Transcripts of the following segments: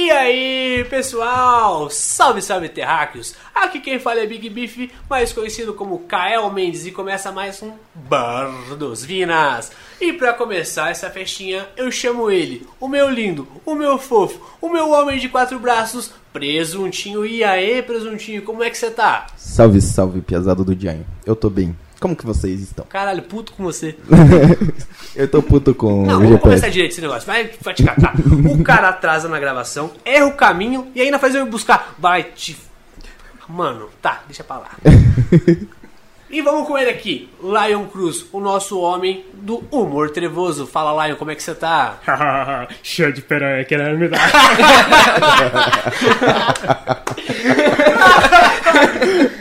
E aí, pessoal? Salve, salve, terráqueos! Aqui quem fala é Big Beef, mais conhecido como Kael Mendes, e começa mais um Bar dos Vinas. E pra começar essa festinha, eu chamo ele, o meu lindo, o meu fofo, o meu homem de quatro braços, Presuntinho. E aí, Presuntinho, como é que você tá? Salve, salve, piazada do Dianho. Eu tô bem. Como que vocês estão? Caralho, puto com você. Eu tô puto com Não, o vamos começar direito esse negócio. Vai, vai te catar. O cara atrasa na gravação, erra o caminho e ainda faz eu ir buscar. Vai te. Mano, tá, deixa pra lá. E vamos com ele aqui, Lion Cruz, o nosso homem do humor trevoso. Fala, Lion, como é que você tá? Show de peranha querendo me dar.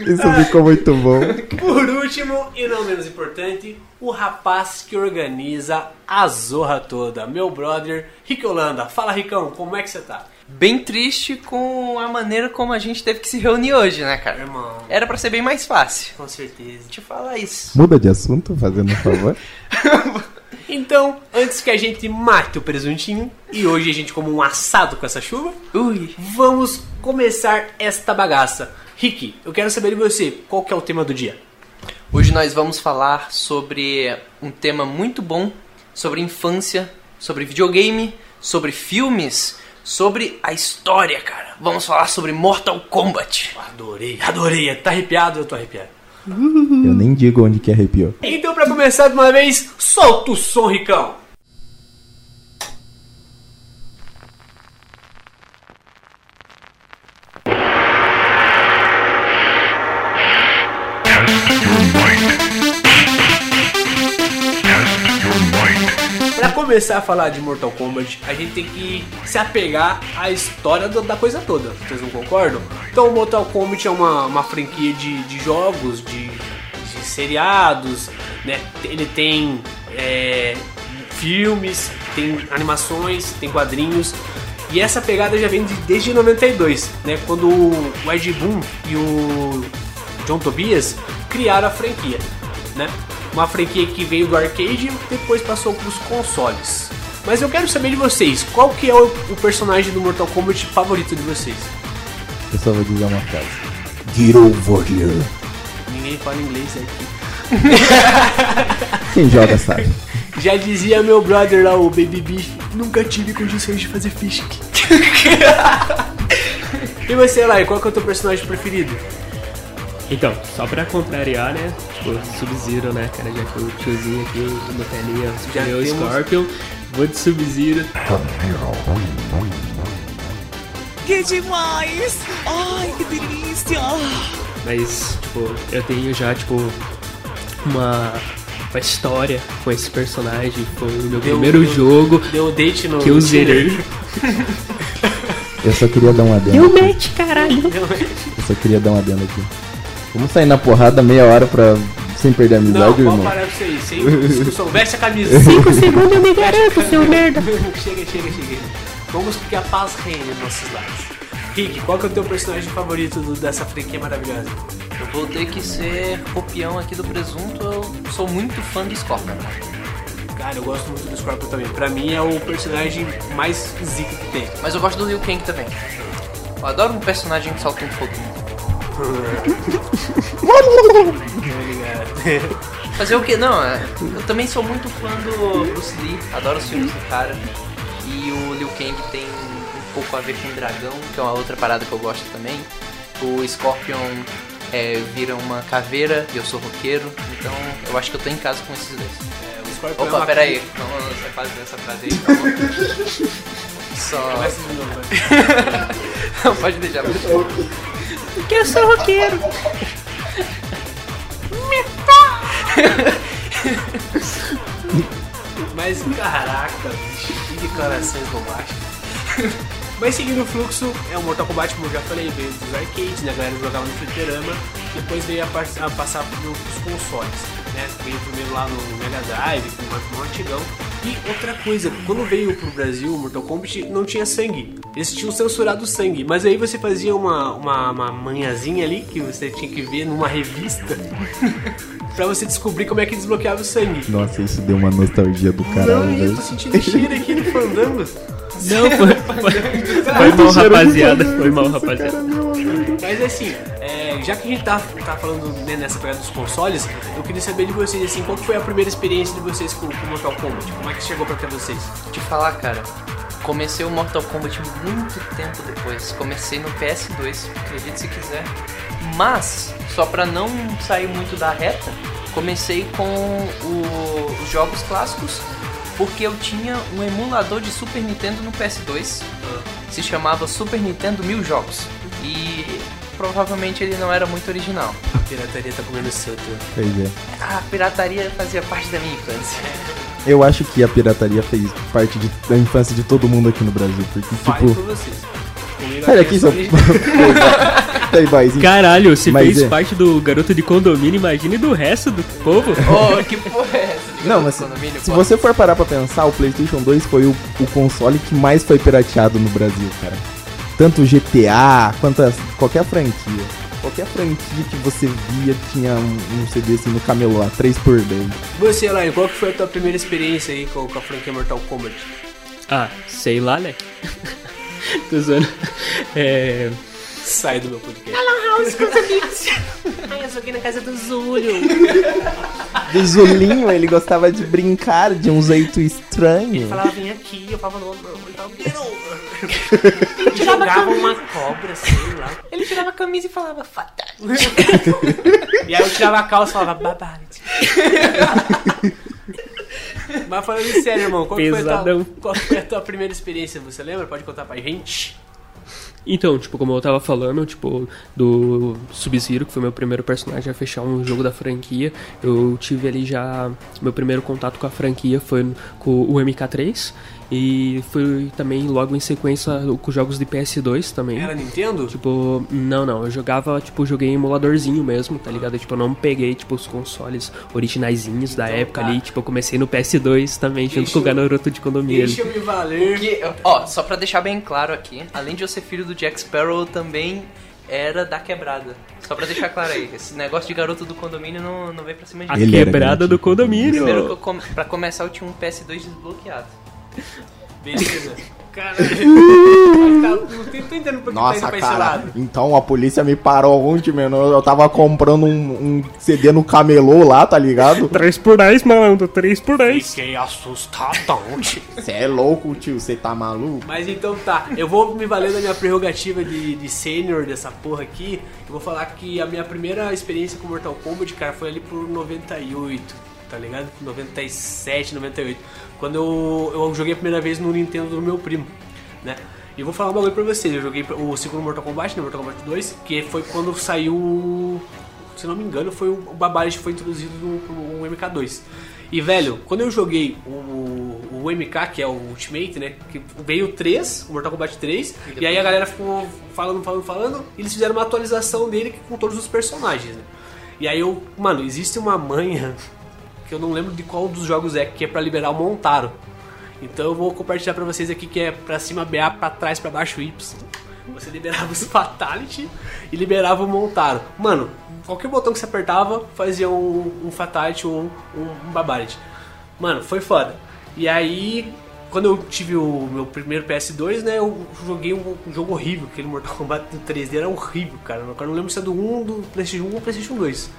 Isso ficou muito bom. Por último, e não menos importante, o rapaz que organiza a zorra toda, meu brother Rick Holanda. Fala, Ricão, como é que você tá? Bem triste com a maneira como a gente teve que se reunir hoje, né, cara? Irmão, Era pra ser bem mais fácil. com certeza. Te falar isso. Muda de assunto, fazendo um favor. Então, antes que a gente mate o presuntinho, e hoje a gente come um assado com essa chuva, Ui. vamos começar esta bagaça. Rick, eu quero saber de você, qual que é o tema do dia? Hoje nós vamos falar sobre um tema muito bom, sobre infância, sobre videogame, sobre filmes, sobre a história, cara. Vamos falar sobre Mortal Kombat. Adorei, adorei. Tá arrepiado? Eu tô arrepiado. Eu nem digo onde que arrepiou. Então, pra começar de uma vez, solta o som, Ricão. Começar a falar de Mortal Kombat, a gente tem que se apegar à história da coisa toda. Vocês não concordam? Então, Mortal Kombat é uma, uma franquia de, de jogos, de, de seriados, né? Ele tem é, filmes, tem animações, tem quadrinhos. E essa pegada já vem de- desde 92, né? Quando o Ed Boon e o John Tobias criaram a franquia, né? Uma franquia que veio do arcade e depois passou para os consoles. Mas eu quero saber de vocês, qual que é o, o personagem do Mortal Kombat favorito de vocês? Eu só vou dizer uma frase. Get over here. Ninguém fala inglês aqui. Quem joga sabe. Já dizia meu brother lá, o Baby Beef, nunca tive condições de fazer fisk. e você, Lai, qual que é o teu personagem preferido? Então, só pra contrariar, né? Tipo, Sub-Zero, né, cara? Já que o tiozinho aqui, o Nutelinha, Já escolheu o temos- Scorpion. Vou de Sub-Zero. Que demais! Ai, que delícia! Mas, tipo, eu tenho já, tipo, uma, uma história com esse personagem. Foi o meu Deu- primeiro deu- jogo Deu date no que eu zerei. Eu só queria dar um adendo. Eu aqui. mete, caralho! Eu só queria dar um adendo aqui. Vamos sair na porrada meia hora pra... sem perder a Não, amizade, pode irmão. parar com isso aí, sem discussão. Veste a camisa. Cinco segundos eu me garanto, seu merda! chega, chega, chega. Vamos que a paz reine nos nossos lares. Rick, qual que é o teu personagem favorito do- dessa franquia maravilhosa? Eu vou ter que ser o peão aqui do presunto. Eu sou muito fã de Scorpion. Cara, eu gosto muito do Scorpion também. Pra mim é o personagem mais zica que tem. Mas eu gosto do Liu Kang também. Eu adoro um personagem que solta um foguinho. Fazer o que? Não, é, eu também sou muito fã do Bruce Lee, adoro os filmes do cara. E o Liu Kang tem um pouco a ver com o dragão, que é uma outra parada que eu gosto também. O Scorpion é, vira uma caveira e eu sou roqueiro, então eu acho que eu tô em casa com esses dois. É, o Scorpion é Opa, uma- pera aí, não, você faz essa frase aí, calma. Só. Começa de novo, vai. Não, pode deixar. Porque eu sou roqueiro! Mas caraca, bicho, que declarações bombásticas. Mas seguindo o fluxo, é o Mortal Kombat, como eu já falei, veio dos arcades, né? A galera jogava no fliperama, depois veio a, a passar pros consoles, né? Veio primeiro lá no Mega Drive, com um antigão. E outra coisa, quando veio pro Brasil o Mortal Kombat, não tinha sangue. Eles tinham censurado o sangue, mas aí você fazia uma, uma, uma manhãzinha ali, que você tinha que ver numa revista. pra você descobrir como é que desbloqueava o sangue. Nossa, isso deu uma nostalgia do Não, caralho, eu velho. tô sentindo cheiro aqui no fandango. Não, foi, foi, foi mal, rapaziada. Foi mal, rapaziada. Mas assim, é, já que a gente tá, tá falando né, nessa pegada dos consoles, eu queria saber de vocês, assim, qual foi a primeira experiência de vocês com, com Mortal Kombat? Como é que chegou pra ter vocês? Te falar, cara. Comecei o Mortal Kombat muito tempo depois. Comecei no PS2, acredite se quiser. Mas, só pra não sair muito da reta, comecei com o- os jogos clássicos, porque eu tinha um emulador de Super Nintendo no PS2. Se chamava Super Nintendo Mil Jogos. E provavelmente ele não era muito original. A pirataria tá comendo solto. Pois é. A pirataria fazia parte da minha infância. Eu acho que a pirataria fez parte de- da infância de todo mundo aqui no Brasil. Porque, Fale tipo. por vocês. Comigo Sai a daqui, criança seu. ali- Playboyzinho. Caralho, se Mas fez é. parte do garoto de condomínio, imagine do resto do povo. Oh, que porra é essa? Não, mas se, Condomínio, se pô. você for parar pra pensar, o PlayStation 2 foi o, o console que mais foi pirateado no Brasil, cara. Tanto GTA quanto as- qualquer franquia. Qualquer franquia que você via tinha um, um CD assim no camelô, a 3x10. Você, Elaine, qual que foi a tua primeira experiência aí com, com a franquia Mortal Kombat? Ah, sei lá, né? Tô zoando. É. Sai do meu podcast. Ai, eu joguei na casa do Zúlio. Do Zulinho, ele gostava de brincar de um jeito estranho. Falava, vem aqui, eu falava, não, não, não, não. Jogava uma cobra, sei lá. Ele tirava a camisa e falava fatal. E aí eu tirava a calça e falava, babalite. Mas falando sério, irmão, qual que, foi a tua, qual que foi a tua primeira experiência? Você lembra? Pode contar pra gente? Então, tipo, como eu tava falando, tipo, do Sub-Zero, que foi meu primeiro personagem a fechar um jogo da franquia, eu tive ali já. Meu primeiro contato com a franquia foi com o MK3. E foi também logo em sequência com jogos de PS2 também. Era Nintendo? Tipo, não, não, eu jogava, tipo, joguei em emuladorzinho mesmo, tá ligado? Tipo, eu não peguei, tipo, os consoles originaizinhos da Então época tá. ali, tipo, eu comecei no PS2 também, junto Deixa com o eu- garoto de condomínio. Deixa eu me valer. Porque, ó, só pra deixar bem claro aqui, além de eu ser filho do Jack Sparrow, eu também era da quebrada. Só pra deixar claro aí, esse negócio de garoto do condomínio não, não veio pra cima de A mim. Quebrada do condomínio. Primeiro, que eu come... pra começar, eu tinha um PS2 desbloqueado. Beleza. Caralho. Mas tá, não tô entendendo por que tá indo Nossa, pra esse cara, lado. então a polícia me parou ontem, mano. Eu tava comprando um, um CD no camelô lá, tá ligado? 3 por 10, malandro, 3 por 10. Fiquei assustadão, tio. Você é louco, tio, você tá maluco? Mas então tá, eu vou me valer da minha prerrogativa de, de sênior dessa porra aqui. Eu vou falar que a minha primeira experiência com Mortal Kombat, cara, foi ali por 98, tá ligado? 97, 98. Quando eu, eu joguei a primeira vez no Nintendo do meu primo, né? E vou falar um bagulho pra vocês. Eu joguei o segundo Mortal Kombat, né? Mortal Kombat 2, que foi quando saiu. Se não me engano, foi o que foi introduzido no, no MK2. E velho, quando eu joguei o, o MK, que é o Ultimate, né? Que veio o 3, o Mortal Kombat 3, e, aí a galera ficou falando, falando, falando, e eles fizeram uma atualização dele com todos os personagens, né? E aí eu, mano, existe uma manha que eu não lembro de qual dos jogos é, que é pra liberar o Montaro. Então eu vou compartilhar pra vocês aqui que é pra cima BA, pra trás, pra baixo Y. Você liberava os Fatality e liberava o Montaro. Mano, qualquer botão que você apertava fazia um, um Fatality ou um, um. Mano, foi foda. E aí, quando eu tive o meu primeiro PS2, né, eu joguei um, um jogo horrível, aquele Mortal Kombat do 3D era horrível, cara. Eu não lembro se é do 1, do PlayStation 1 ou PlayStation 2.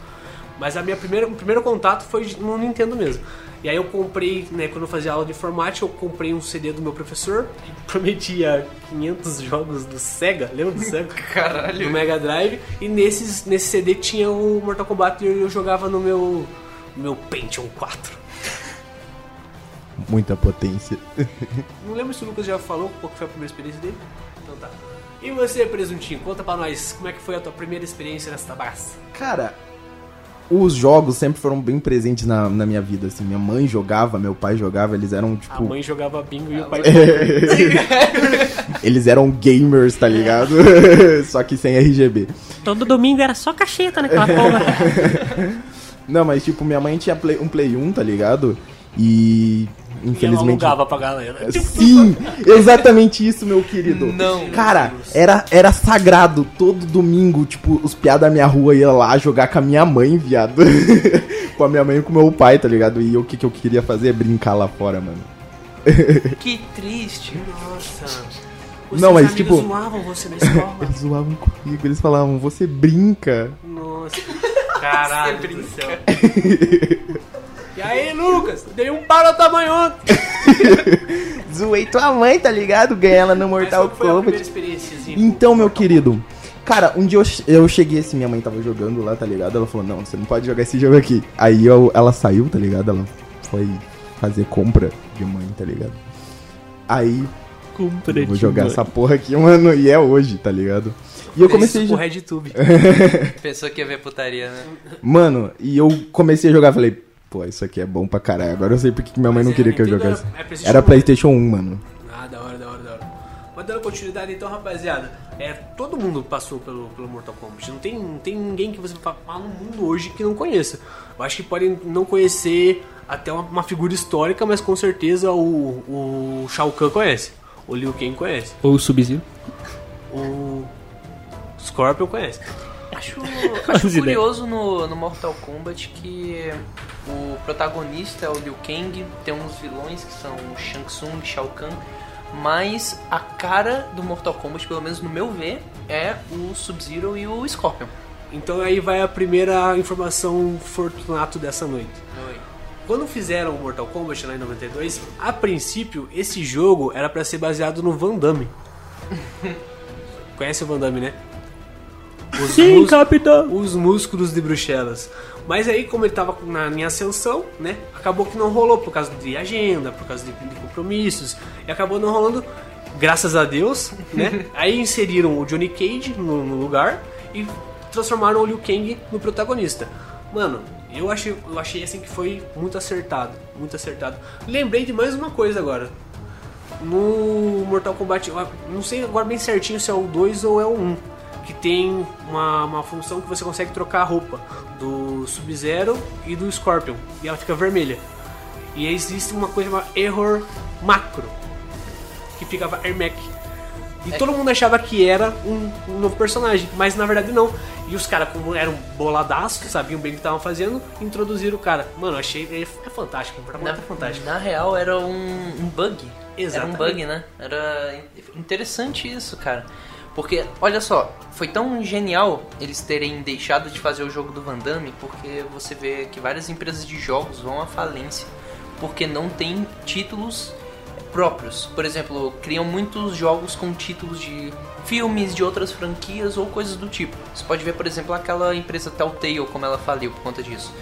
Mas a minha primeira, o primeiro contato foi no Nintendo mesmo. E aí eu comprei, né, quando eu fazia aula de informática, eu comprei um CD do meu professor, que prometia 500 jogos do Sega, lembra do Sega? Caralho. Do Mega Drive. E nesses, nesse CD tinha o Mortal Kombat e eu jogava no meu, no meu Pentium 4. Muita potência. Não lembro se o Lucas já falou qual que foi a primeira experiência dele. Então tá. E você, Presuntinho, conta pra nós como é que foi a tua primeira experiência nessa bagaça. Cara, os jogos sempre foram bem presentes na, na minha vida, assim. Minha mãe jogava, meu pai jogava, eles eram, A tipo... mãe jogava bingo e o pai... Eles eram gamers, tá ligado? Só que sem RGB. Todo domingo era só cacheta naquela porra. Não, mas tipo, minha mãe tinha play- um Play 1, tá ligado? E Ela infelizmente. alugava pra galera. Sim, exatamente isso, meu querido. Não. Cara, era, era sagrado. Todo domingo, tipo, os piados da minha rua iam lá jogar com a minha mãe, viado. com a minha mãe e com o meu pai, tá ligado? E o que, que eu queria fazer é brincar lá fora, mano. Que triste. Nossa. Não, mas, tipo- zoavam você na escola. Eles zoavam comigo, eles falavam, você brinca. Nossa. Caralho do céu. E aí, Lucas? Dei um pau no tamanho ontem. Zoei tua mãe, tá ligado? Ganhei ela no Mas Mortal a primeira Kombat. experiência? Então, meu querido, cara, um dia eu, eu cheguei assim, minha mãe tava jogando lá, tá ligado? Ela falou, não, você não pode jogar esse jogo aqui. Aí eu, ela saiu, tá ligado? Ela foi fazer compra de mãe, tá ligado? Aí Compra vou jogar mãe. essa porra aqui, mano, e é hoje, tá ligado? E eu comecei a Isso pro jogar. RedTube. Pensou que ia ver putaria, né? Mano, e eu comecei a jogar, falei, pô, isso aqui é bom pra caralho. Agora eu sei porque que minha mãe não Mas queria era que eu Nintendo, jogasse. era- é PlayStation Era 1. PlayStation 1, mano. Ah, da hora, da hora, da hora. Mas dando continuidade, então, rapaziada, é, todo mundo passou pelo, pelo Mortal Kombat. Não tem, não tem ninguém que você fala no mundo hoje que não conheça. Eu acho que podem não conhecer até uma, uma figura histórica, mas com certeza o, o Shao Kahn conhece. O Liu Kang conhece. Ou o Sub-Zero. O Scorpion conhece. Acho, acho curioso no, no Mortal Kombat que o protagonista é o Liu Kang, tem uns vilões que são o Shang Tsung, Shao Kahn, mas a cara do Mortal Kombat, pelo menos no meu ver, é o Sub-Zero e o Scorpion. Então aí vai a primeira informação fortunato dessa noite. Quando fizeram o Mortal Kombat lá em 92, a princípio esse jogo era pra ser baseado no Van Damme. Conhece o Van Damme, né? Os, Sim, capitão! os músculos de Bruxelas. Mas aí, como ele tava na minha ascensão, né? Acabou que não rolou por causa de agenda, por causa de, de compromissos. E acabou não rolando, graças a Deus, né? aí inseriram o Johnny Cage no, no lugar e transformaram o Liu Kang no protagonista. Mano, eu achei, eu achei assim que foi muito acertado. Muito acertado. Lembrei de mais uma coisa agora. No Mortal Kombat, não sei agora bem certinho se é o 2 ou é o 1, que tem uma, uma função que você consegue trocar a roupa do Sub-Zero e do Scorpion, e ela fica vermelha. E existe uma coisa chamada Error Macro, que ficava Ermac. E todo mundo achava que era um, um novo personagem, mas na verdade não. E os caras, como eram boladaços, sabiam bem o que estavam fazendo, introduziram o cara. Mano, achei. É, é fantástico, o Na, é fantástico. na real era um, um bug. Exatamente. Era um bug, né? Era interessante isso, cara. Porque, olha só, foi tão genial eles terem deixado de fazer o jogo do Van Damme, porque você vê que várias empresas de jogos vão à falência, porque não tem títulos próprios. Por exemplo, criam muitos jogos com títulos de filmes, de outras franquias ou coisas do tipo. Você pode ver, por exemplo, aquela empresa Telltale, como ela faliu por conta disso.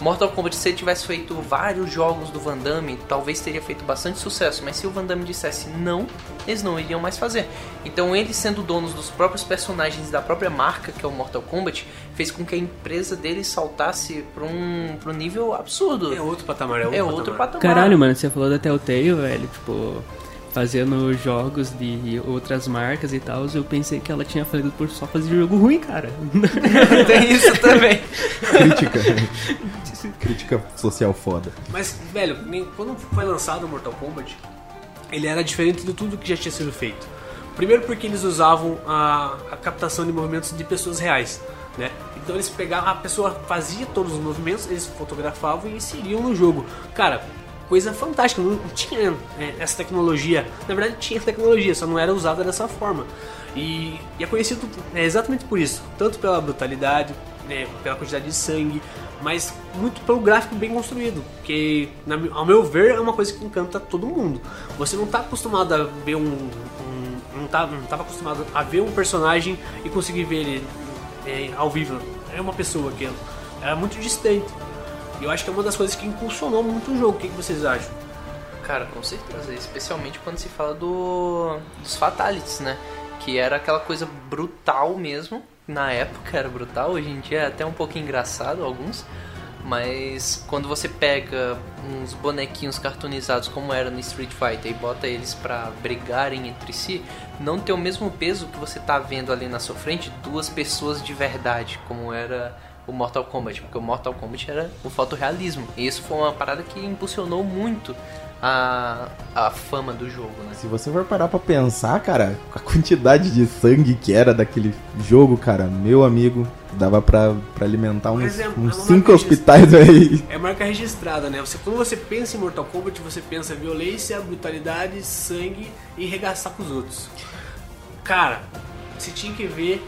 Mortal Kombat, se ele tivesse feito vários jogos do Van Damme, talvez teria feito bastante sucesso, mas se o Van Damme dissesse não, eles não iriam mais fazer. Então, eles sendo donos dos próprios personagens da própria marca, que é o Mortal Kombat, fez com que a empresa dele saltasse para um, pra um nível absurdo. É outro patamar, é outro É patamar. outro patamar. Caralho, mano, você falou da Telltale, velho, tipo, fazendo jogos de outras marcas e tal, eu pensei que ela tinha falido por só fazer jogo ruim, cara. Tem isso também. Crítica. Crítica social foda. Mas, velho, quando foi lançado o Mortal Kombat, ele era diferente de tudo que já tinha sido feito. Primeiro porque eles usavam a, a captação de movimentos de pessoas reais, né? Então eles pegavam, a pessoa fazia todos os movimentos, eles fotografavam e inseriam no jogo. Cara, coisa fantástica, não tinha é, essa tecnologia. Na verdade tinha tecnologia, só não era usada dessa forma. E, e é conhecido é, exatamente por isso, tanto pela brutalidade, né, pela quantidade de sangue, mas muito pelo gráfico bem construído, que na ao meu ver é uma coisa que encanta todo mundo. Você não está acostumado a ver um, um não tá, estava acostumado a ver um personagem e conseguir ver ele é, ao vivo. É uma pessoa aquilo. Era muito distante. Eu acho que é uma das coisas que impulsionou muito o jogo. O que, que vocês acham? Cara, com certeza, especialmente quando se fala do dos fatalities, né? Que era aquela coisa brutal mesmo. Na época era brutal, hoje em dia é até um pouquinho engraçado alguns. Mas quando você pega uns bonequinhos cartoonizados como era no Street Fighter e bota eles pra brigarem entre si, não tem o mesmo peso que você tá vendo ali na sua frente duas pessoas de verdade, como era o Mortal Kombat, porque o Mortal Kombat era o fotorrealismo. E isso foi uma parada que impulsionou muito a, a fama do jogo, né? Se você for parar pra pensar, cara, a quantidade de sangue que era daquele jogo, cara, meu amigo, dava pra, pra alimentar uns, é- é uns cinco hospitais aí. É marca registrada, né? Você, quando você pensa em Mortal Kombat, você pensa violência, brutalidade, sangue e regaçar com os outros. Cara, você tinha que ver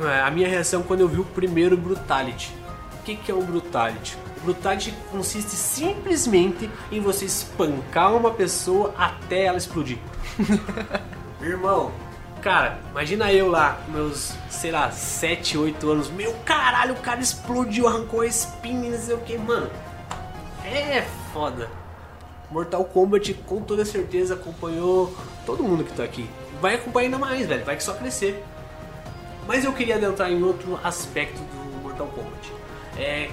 a, a minha reação quando eu vi o primeiro Brutality. O que, que é o Brutality? O Brutality consiste simplesmente em você espancar uma pessoa até ela explodir. Irmão, cara, imagina eu lá, meus, sei lá, 7, 8 anos. Meu caralho, o cara explodiu, arrancou a espinha, não sei o que, mano. É foda. Mortal Kombat com toda certeza acompanhou todo mundo que tá aqui. Vai acompanhar ainda mais, velho. Vai só crescer. Mas eu queria adentrar em outro aspecto do Mortal Kombat. É,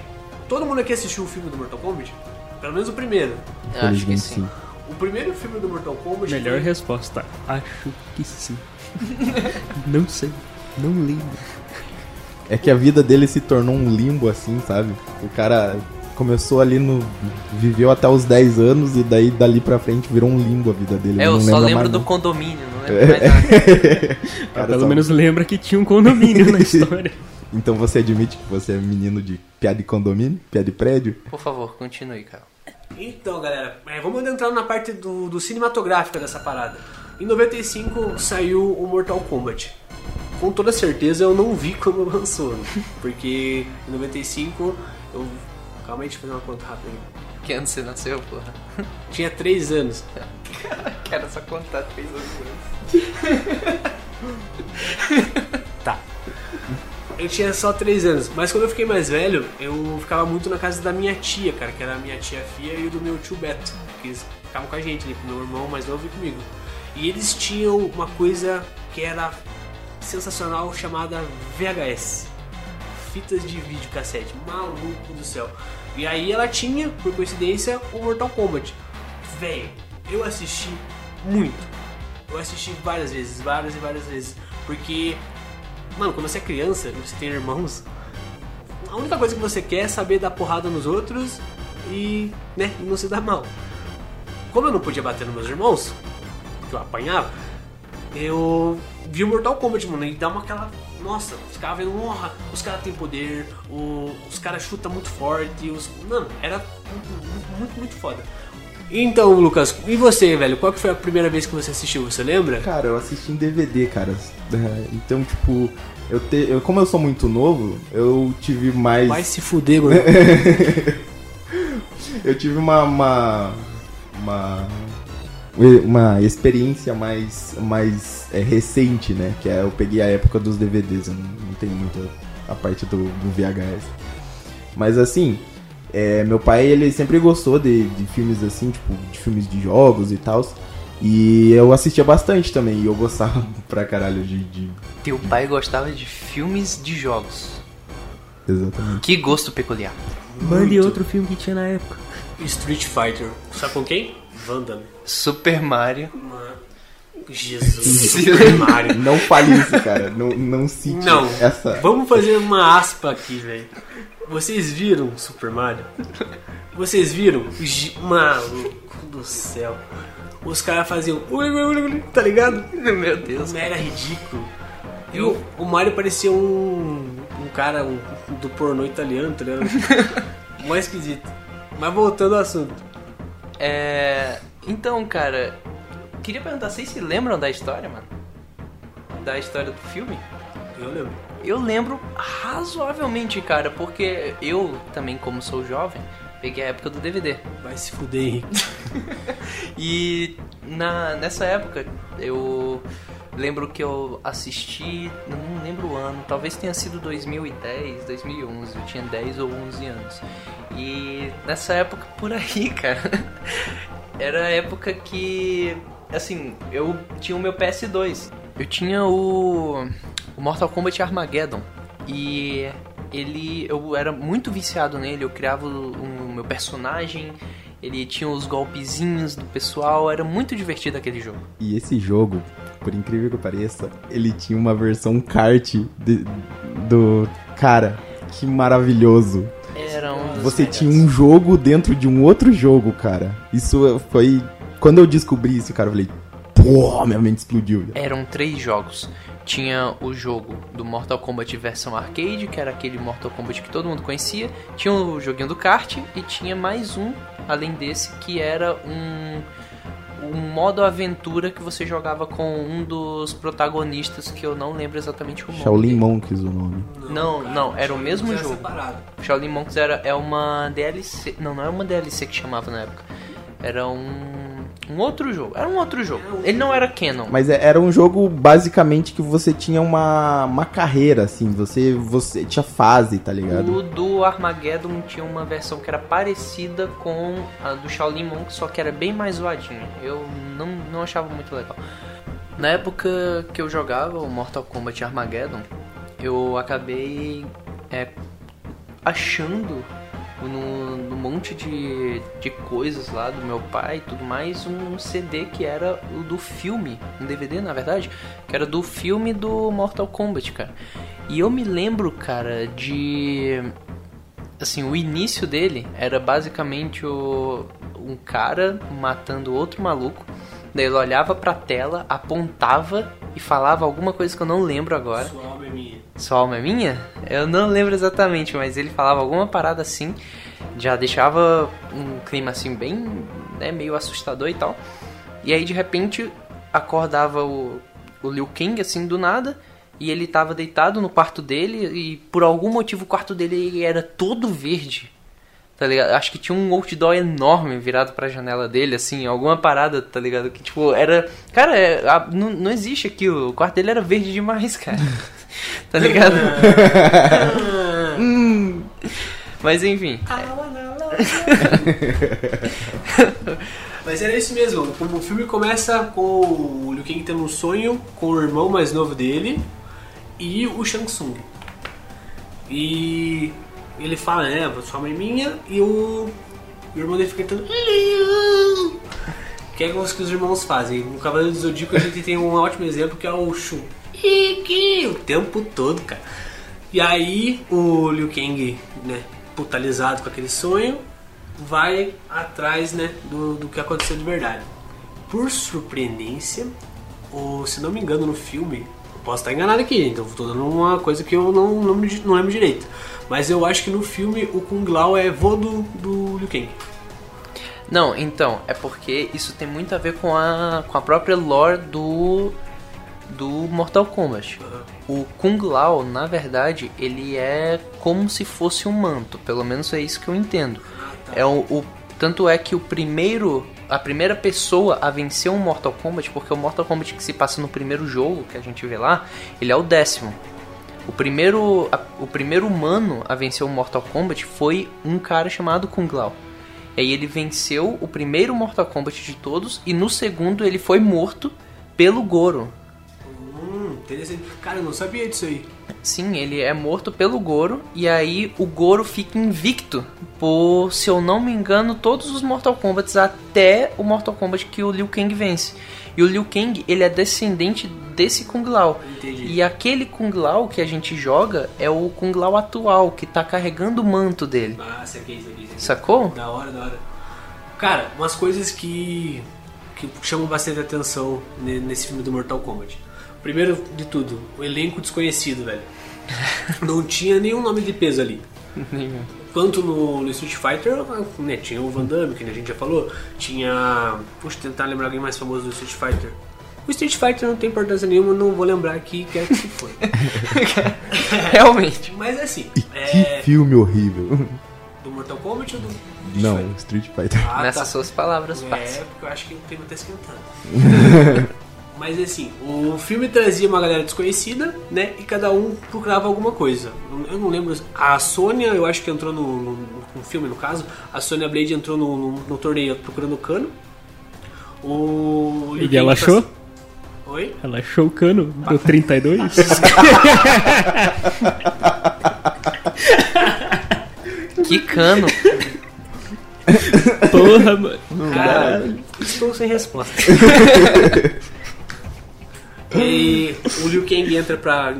todo mundo aqui assistiu o filme do Mortal Kombat? Pelo menos o primeiro. Eu acho que sim. O primeiro filme do Mortal Kombat. Melhor foi- resposta. Acho que sim. não sei. Não lembro. É que a vida dele se tornou um limbo assim, sabe? O cara começou ali no. viveu até os 10 anos e daí dali pra frente virou um limbo a vida dele. É, eu não só lembro do condomínio, nada. Cara, Pelo só- menos lembra que tinha um condomínio na história. Então você admite que você é menino de piada de condomínio? Piada de prédio? Por favor, continue, cara. Então, galera, é, vamos entrar na parte do, do cinematográfica dessa parada. Em 95 saiu o Mortal Kombat. Com toda certeza eu não vi quando lançou, né? porque em 95 eu. Calma aí, deixa eu fazer uma conta rápida aí. Que ano você nasceu, porra? Tinha 3 anos. Quero só contar três anos. Tá. Eu tinha só 3 anos, mas quando eu fiquei mais velho, eu ficava muito na casa da minha tia, cara, que era a minha tia Fia e do meu tio Beto, que eles ficavam com a gente ali, com meu irmão mais novo e comigo. E eles tinham uma coisa que era sensacional chamada VHS. Fitas de vídeo cassete, maluco do céu. E aí ela tinha, por coincidência, o Mortal Kombat. Velho, eu assisti muito. Eu assisti várias vezes, várias e várias vezes. Porque, mano, quando você é criança e você tem irmãos, a única coisa que você quer é saber dar porrada nos outros e, né, não se dar mal. Como eu não podia bater nos meus irmãos, que eu apanhava, eu vi o Mortal Kombat, mano, e dá uma aquela. Nossa, ficava vendo, porra, os caras têm poder, o- os caras chutam muito forte, os. Mano, era muito, muito, muito foda. Então, Lucas, e você, velho? Qual que foi a primeira vez que você assistiu? Você lembra? Cara, eu assisti em DVD, cara. É, Então, tipo, eu te, eu, como eu sou muito novo, eu tive mais. Vai se fuder, mano. Eu tive uma. uma. uma, uma experiência mais, mais é, recente, né? Que é eu peguei a época dos DVDs, eu não, não tenho muito a parte do, do VHS. Mas assim, é, meu pai ele sempre gostou de, de filmes assim, tipo, de filmes de jogos e tal. E eu assistia bastante também, e eu gostava pra caralho de. de- Teu pai gostava de filmes de jogos. Exatamente. Que gosto peculiar. Mande outro filme que tinha na época. Street Fighter. Sabe com quem? Van Damme. Super Mario. Mano. Jesus. Super Mario. Não fale isso, cara. Não, não cite Não. essa. Vamos fazer uma aspa aqui, velho. Vocês viram Super Mario? Vocês viram? Maluco do céu. Os caras faziam. ui, ui, ui, ui, Tá ligado? Meu Deus. Era ridículo. E o, o Mario parecia um, um cara um- do pornô italiano, tá ligado? Mais esquisito. Mas voltando ao assunto. É. Então, cara, queria perguntar, vocês se lembram da história, mano? Da história do filme? Eu lembro. Eu lembro razoavelmente, cara, porque eu também, como sou jovem, peguei a época do DVD. Vai se fuder, Henrique. E na, nessa época eu lembro que eu assisti, não lembro o ano, talvez tenha sido 2010, 2011, eu tinha 10 ou 11 anos. E nessa época por aí, cara, era a época que, assim, eu tinha o meu PS2. Eu tinha o, o Mortal Kombat Armageddon. E ele eu era muito viciado nele, eu criava o, o meu personagem, ele tinha os golpezinhos do pessoal, era muito divertido aquele jogo. E esse jogo, por incrível que pareça, ele tinha uma versão kart de- do. Cara, que maravilhoso. Era um Você melhores. tinha um jogo dentro de um outro jogo, cara. Isso foi Quando eu descobri isso, cara, eu falei, pô, minha mente explodiu. Eram três jogos. Tinha o jogo do Mortal Kombat versão arcade, que era aquele Mortal Kombat que todo mundo conhecia. Tinha o joguinho do kart e tinha mais um, além desse, que era um, um modo aventura que você jogava com um dos protagonistas que eu não lembro exatamente o nome. Shaolin. Monks o nome. Não, não, era o mesmo jogo. separado. Shaolin Monks era, é uma DLC. Não, não é uma DLC que chamava na época. Era um, um outro jogo. Era um outro jogo. Ele não era canon. Mas é- era um jogo basicamente que você tinha uma, uma carreira, assim, você, você tinha fase, tá ligado? O do Armageddon tinha uma versão que era parecida com a do Shaolin Monks, só que era bem mais zoadinha. Eu não, não achava muito legal. Na época que eu jogava o Mortal Kombat Armageddon, eu acabei é, achando no, no monte de, de coisas lá do meu pai e tudo mais um CD que era o do filme, um DVD na verdade, que era do filme do Mortal Kombat, cara. E eu me lembro, cara, de assim, o início dele era basicamente o, um cara matando outro maluco. Daí ele olhava pra tela, apontava e falava alguma coisa que eu não lembro agora. Sua alma é minha? Eu não lembro exatamente, mas ele falava alguma parada assim, já deixava um clima assim bem, né, meio assustador e tal. E aí de repente acordava o, o Liu Kang assim do nada, e ele tava deitado no quarto dele e por algum motivo o quarto dele era todo verde. Tá ligado? Acho que tinha um outdoor enorme virado pra janela dele, assim, alguma parada, tá ligado? Que tipo, era. Cara, é, a- não, não existe aquilo. O quarto dele era verde demais, cara. tá ligado? Hum. Mas enfim. Mas era isso mesmo. O filme começa com o Liu Kang tendo um sonho com o irmão mais novo dele e o Shang Tsung. E ele fala, né, sua mãe é minha e o, o irmão dele fica gritando. Que é coisa que os irmãos fazem. No Cavaleiro do Zodíaco a gente tem um ótimo exemplo que é o Shun. Iki! O tempo todo, cara. E aí o Liu Kang, né, putalizado com aquele sonho, vai atrás, né, do, do que aconteceu de verdade. Por surpreendência, ou se não me engano no filme, eu posso estar enganado aqui, então tô dando uma coisa que eu não, não, não lembro direito. Mas eu acho que no filme o Kung Lao é vô do, do Liu Kang. Não, então, é porque isso tem muito a ver com a, com a própria lore do, do Mortal Kombat. O Kung Lao, na verdade, ele é como se fosse um manto, pelo menos é isso que eu entendo. É o, o- tanto é que o primeiro, a primeira pessoa a vencer um Mortal Kombat, porque o Mortal Kombat que se passa no primeiro jogo que a gente vê lá, ele é o décimo. O primeiro, a- o primeiro humano a vencer o Mortal Kombat foi um cara chamado Kung Lao. E aí ele venceu o primeiro Mortal Kombat de todos e no segundo ele foi morto pelo Goro. Hum, interessante. Cara, eu não sabia disso aí. Sim, ele é morto pelo Goro e aí o Goro fica invicto por, se eu não me engano, todos os Mortal Kombats até o Mortal Kombat que o Liu Kang vence. E o Liu Kang, ele é descendente desse Kung Lao. Entendi. E aquele Kung Lao que a gente joga é o Kung Lao atual, que tá carregando o manto dele. Ah, saquei, saquei, saquei. Sacou? Da hora, da hora. Cara, umas coisas que, que chamam bastante atenção ne- nesse filme do Mortal Kombat. Primeiro de tudo, o elenco desconhecido, velho. Não tinha nenhum nome de peso ali. Quanto no, no Street Fighter, né, tinha o Van Damme, que a gente já falou. Tinha. Puxa, tentar lembrar alguém mais famoso do Street Fighter. O Street Fighter não tem importância nenhuma, não vou lembrar aqui, quer que se for. Realmente. Mas assim, Que é. filme horrível. Do Mortal Kombat ou do. Não, Street Fighter. Ah, Nessas tá. suas palavras, É, passa. porque eu acho que o tema tá esquentando. Mas assim, o filme trazia uma galera desconhecida, né? E cada um procurava alguma coisa. Eu não lembro. A Sônia, eu acho que entrou no, no, no filme, no caso. A Sônia Blade entrou no, no, no torneio procurando cano. O. E ela Kang achou? pra- Oi? Ela achou o cano do 32? Que cano. Porra, mano. Cara, estou sem resposta. e o Liu Kang entra pra,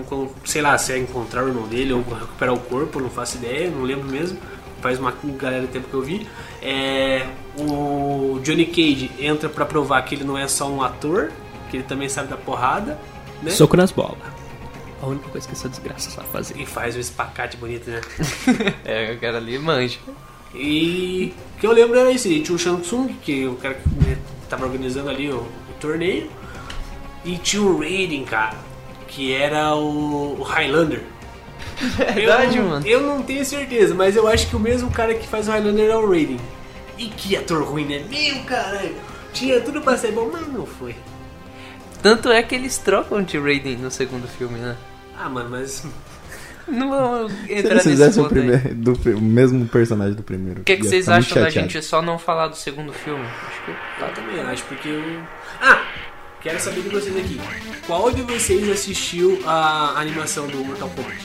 sei lá, se é encontrar o irmão dele ou recuperar o corpo, não faço ideia, não lembro mesmo. Faz uma galera de tempo que eu vi. É, O Johnny Cage entra pra provar que ele não é só um ator, que ele também sabe da porrada, né? Soco nas bolas. A única coisa que essa desgraça sabe fazer. E faz um espacate bonito, né? É, o cara ali manja. E o que eu lembro era isso, tinha o Shang Tsung, que é o cara que né, tava organizando ali o, o torneio, e tinha o Raiden, cara, que era o, o Highlander. Verdade, eu, não- mano. Eu não tenho certeza, mas eu acho que o mesmo cara que faz o Highlander é o Raiden. E que ator ruim, né? Meu caralho! Tinha tudo pra ser bom, mas não foi. Tanto é que eles trocam de Raiden no segundo filme, né? Ah, mano, mas. Não vamos Se entrar eles nesse fizessem o, primeiro, do, o mesmo personagem do primeiro. O que, que ia vocês acham da gente só não falar do segundo filme? Acho que Eu também acho, porque eu. Ah! Quero saber de vocês aqui. Qual de vocês assistiu a animação do Mortal Kombat?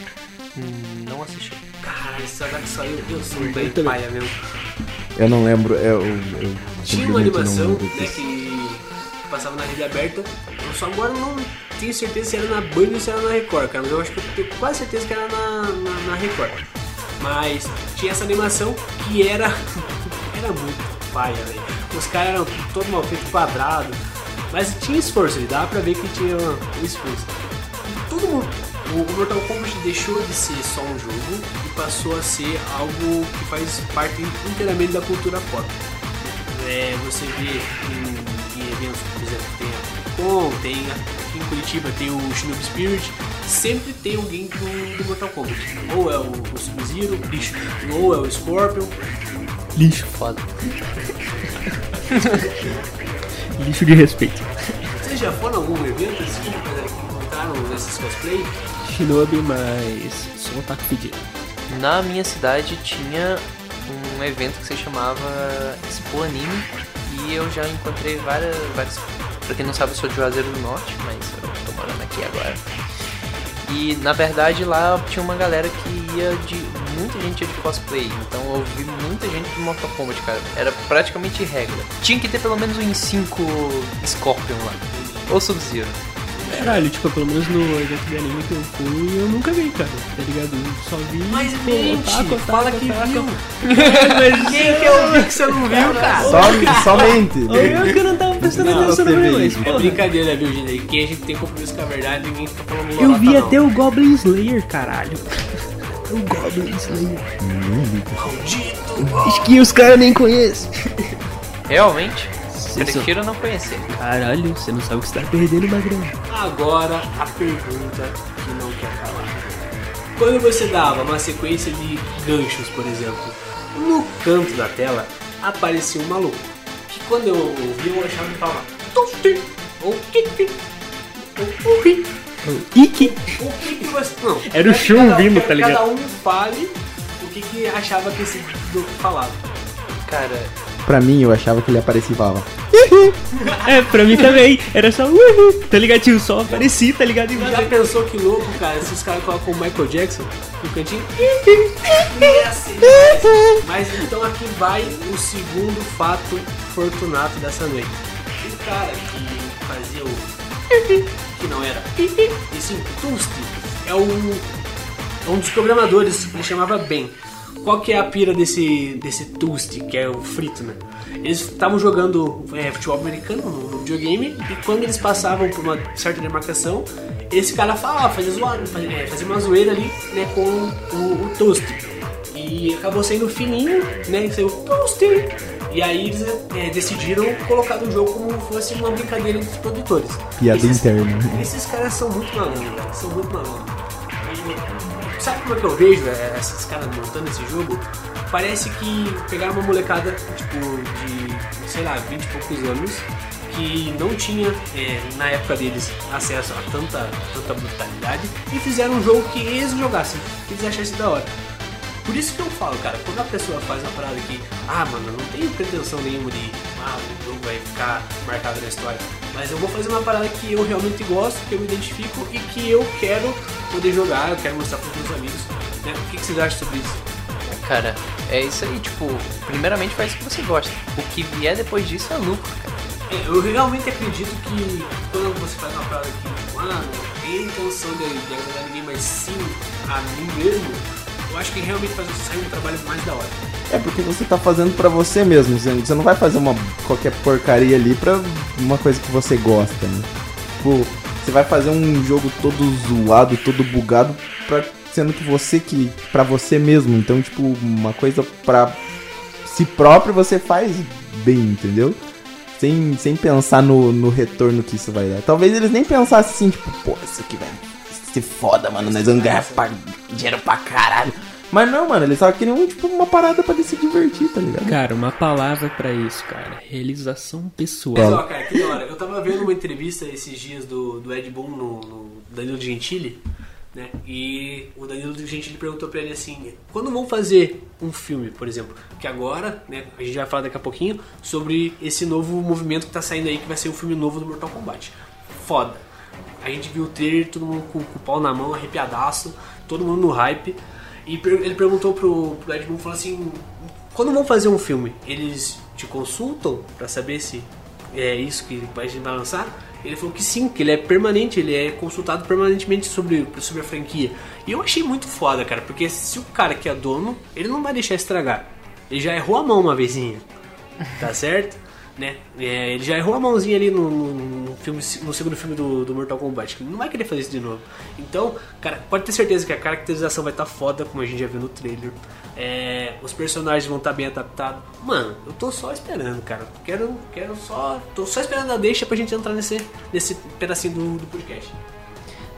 hum, não assisti. Caralho, essa daqui só eu, sou um bem paia mesmo. Eu não lembro, eu, eu Tinha uma animação né, que passava na rede aberta. Eu só agora não tenho certeza se era na Band ou se era na Record, cara. Mas eu acho que eu tenho quase certeza que era na, na, na Record. Mas tinha essa animação que era. era muito paia, velho. Os caras eram todo mal feito quadrado. Mas tinha esforço, ele dava pra ver que tinha um esforço. Todo mundo. O Mortal Kombat deixou de ser só um jogo e passou a ser algo que faz parte inteiramente da cultura pop. É, você vê em, em eventos, por exemplo, tem a Con, tem a- aqui em Curitiba tem o Shinobi Spirit, sempre tem alguém do, do Mortal Kombat. Ou é o, o Sub-Zero, bicho, ou é o Scorpion. Lixo. Foda. Lixo de respeito. Vocês já foram a algum evento assim, que encontraram nesses cosplay? Shinobi, mas sou um otaku pedido. Na minha cidade tinha um evento que se chamava Expo Anime e eu já encontrei várias, várias. Pra quem não sabe, eu sou de Juazeiro do Norte, mas eu tô morando aqui agora. E na verdade lá tinha uma galera que ia de. Muita gente ia de cosplay, então eu vi muita gente de Mortal Kombat, cara. Era praticamente regra. Tinha que ter pelo menos uns 5 Scorpion lá. Ou Sub-Zero. Caralho, tipo, pelo menos no evento de anime que eu fui, eu nunca vi, cara. Tá ligado? Eu só vi. Mas pô, mente, otaku, otaku, fala que otaku. viu. Quem que eu vi que você não viu, cara? Some, somente. Eu que não tava prestando Não, atenção no meu, mas. É brincadeira, viu, gente? Quem a gente tem compromisso com a verdade, ninguém fica falando Eu vi não. até o Goblin Slayer, caralho. O Goblin Slayer. Maldito! Acho que os caras nem conhecem. Realmente, prefiro não conhecer. Caralho, você não sabe o que você tá perdendo, Magrão. Agora a pergunta que não quer calar. Quando você dava uma sequência de ganchos, por exemplo, no canto da tela aparecia um maluco. Que quando eu ouvia eu achava que falava! Ou! Ike. O que que você. Não. Era o Shun cada- vindo, quero tá que Cada ligado? um fale o que, que achava que esse do falava. Cara, Pra mim, eu achava que ele aparecia e falava. É, pra mim também. Era só uhul, tá ligado? Tio, só apareci, tá ligado? E Já pensou que louco, cara, se os caras colocam o Michael Jackson no cantinho? Demais. Mas então aqui vai o segundo fato fortunato dessa noite. O cara que fazia o. que não era. E sim, Tusti, é um, é um dos programadores, ele chamava Ben. Qual que é a pira desse, desse Tusti, que é o frito, né? Eles estavam jogando é, futebol americano no, videogame e quando eles passavam por uma certa demarcação, esse cara falava, fazia, zoada, fazia, é, fazia uma zoeira ali né, com o, o Tusti. E acabou saindo fininho, né? E saiu Tusti. E aí eles é, decidiram colocar no jogo como fosse uma brincadeira entre os produtores. Piada Esses- interna. esses caras são muito malandros. São muito malandros. E sabe como é que eu vejo é, esses caras montando esse jogo? Parece que pegaram uma molecada, tipo, de, sei lá, 20 e poucos anos, que não tinha, é, na época deles, acesso a tanta, tanta brutalidade, e fizeram um jogo que eles jogassem, que eles achassem da hora. Por isso que eu falo, cara, quando a pessoa faz uma parada que, ah, mano, eu não tenho pretensão nenhuma de, ah, o jogo vai ficar marcado na história, mas eu vou fazer uma parada que eu realmente gosto, que eu me identifico e que eu quero poder jogar, eu quero mostrar pros meus amigos, né? O que, que vocês acham sobre isso? cara, é isso aí, tipo, primeiramente faz o que você gosta. O que vier depois disso é lucro, cara. É, eu realmente acredito que quando você faz uma parada que, não tem intenção de, de agradar ninguém, mas sim a mim mesmo, eu acho que realmente faz sair um trabalho mais da hora. É porque você tá fazendo pra você mesmo, você não vai fazer uma qualquer porcaria ali pra uma coisa que você gosta, né? Tipo, você vai fazer um jogo todo zoado, todo bugado, pra, sendo que você que pra você mesmo, então tipo, uma coisa pra si próprio você faz bem, entendeu? Sem, sem pensar no, no retorno que isso vai dar. Talvez eles nem pensassem assim, tipo, pô, isso aqui vai ser foda, mano, nós vamos ganhar pra- dinheiro pra caralho. Mas não, mano, eles só queriam, tipo, uma parada pra eles se divertir, tá ligado? Cara, uma palavra pra isso, cara. Realização pessoal. Mas ó, cara, que da hora. Eu tava vendo uma entrevista esses dias do, do Ed Boon no, no Danilo Gentili, né? E o Danilo Gentili perguntou pra ele assim: quando vão fazer um filme, por exemplo? Que agora, né? A gente vai falar daqui a pouquinho sobre esse novo movimento que tá saindo aí, que vai ser o filme novo do Mortal Kombat. Foda. A gente viu o trailer, todo mundo com, com o pau na mão, arrepiadaço, todo mundo no hype. E per- ele perguntou pro, pro Ed Boon, falou assim, quando vão fazer um filme, eles te consultam pra saber se é isso que a gente vai lançar? Ele falou que sim, que ele é permanente, ele é consultado permanentemente sobre, sobre a franquia. E eu achei muito foda, cara, porque se o cara que é dono, ele não vai deixar estragar. Ele já errou a mão uma vezinha, tá certo? Né? É, ele já errou a mãozinha ali no, no- filme, no segundo filme do, do Mortal Kombat. Não vai querer fazer isso de novo. Então, cara, pode ter certeza que a caracterização vai estar foda, como a gente já viu no trailer. É, os personagens vão estar bem adaptados. Mano, eu tô só esperando, cara. Quero, quero só. Tô só esperando a deixa pra gente entrar nesse, nesse pedacinho do, do podcast.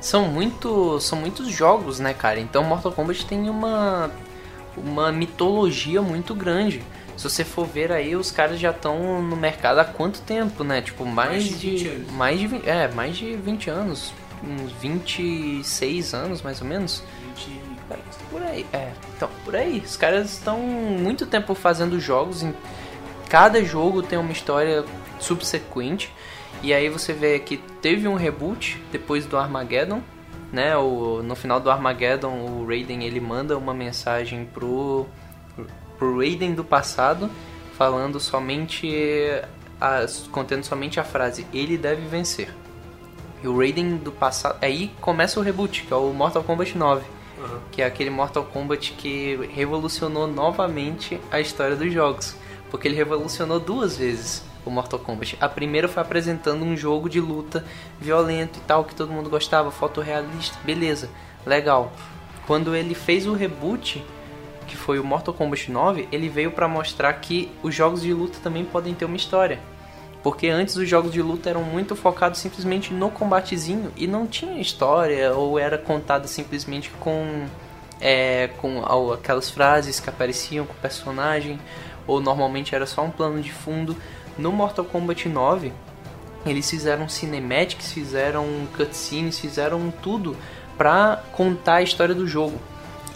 São, muito, são muitos jogos, né, cara? Então Mortal Kombat tem uma, uma mitologia muito grande. Se você for ver aí, os caras já estão no mercado há quanto tempo, né? Tipo, mais, Mais de de. 20 anos. Mais de, é, mais de 20 anos. Uns 26 anos, mais ou menos. Gente, Por aí, é. Então, por aí. Os caras estão muito tempo fazendo jogos. Em cada jogo tem uma história subsequente. E aí você vê que teve um reboot depois do Armageddon, né? O, no final do Armageddon, o Raiden ele manda uma mensagem pro pro Raiden do passado, falando somente contendo somente a frase ele deve vencer. E o Raiden do passado, aí começa o reboot, que é o Mortal Kombat 9 aham. que é aquele Mortal Kombat que revolucionou novamente a história dos jogos. Porque ele revolucionou duas vezes o Mortal Kombat. A primeira foi apresentando um jogo de luta violento e tal, que todo mundo gostava, fotorrealista, beleza, legal. Quando ele fez o reboot, que foi o Mortal Kombat 9, ele veio pra mostrar que os jogos de luta também podem ter uma história. Porque antes os jogos de luta eram muito focados simplesmente no combatezinho e não tinha história, ou era contado simplesmente com, é, com aquelas frases que apareciam com o personagem, ou normalmente era só um plano de fundo. No Mortal Kombat 9, eles fizeram cinematics, fizeram cutscenes, fizeram tudo pra contar a história do jogo.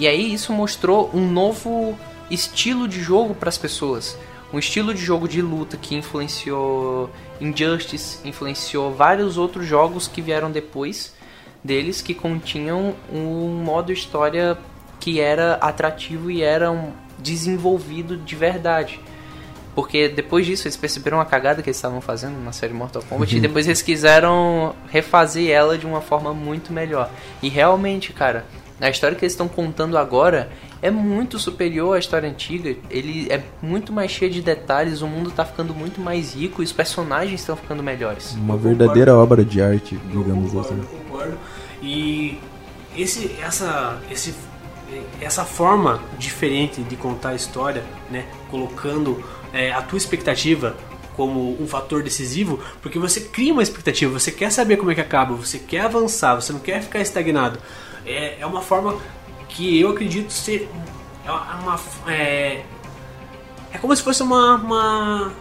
E aí isso mostrou um novo estilo de jogo para as pessoas. Um estilo de jogo de luta que influenciou Injustice, influenciou vários outros jogos que vieram depois deles que continham um modo história que era atrativo e era um desenvolvido de verdade. Porque depois disso eles perceberam a cagada que eles estavam fazendo na série Mortal Kombat e depois eles quiseram refazer ela de uma forma muito melhor. E realmente, cara, a história que eles estão contando agora é muito superior à história antiga. Ele é muito mais cheio de detalhes, o mundo tá ficando muito mais rico e os personagens estão ficando melhores. Uma verdadeira obra de arte, Eu digamos concordo, assim. eu concordo. E esse, essa, esse, essa forma diferente de contar a história, né, colocando é, a tua expectativa como um fator decisivo, porque você cria uma expectativa, você quer saber como é que acaba, você quer avançar, você não quer ficar estagnado. É, é uma forma que eu acredito ser é uma é, é como se fosse uma, uma,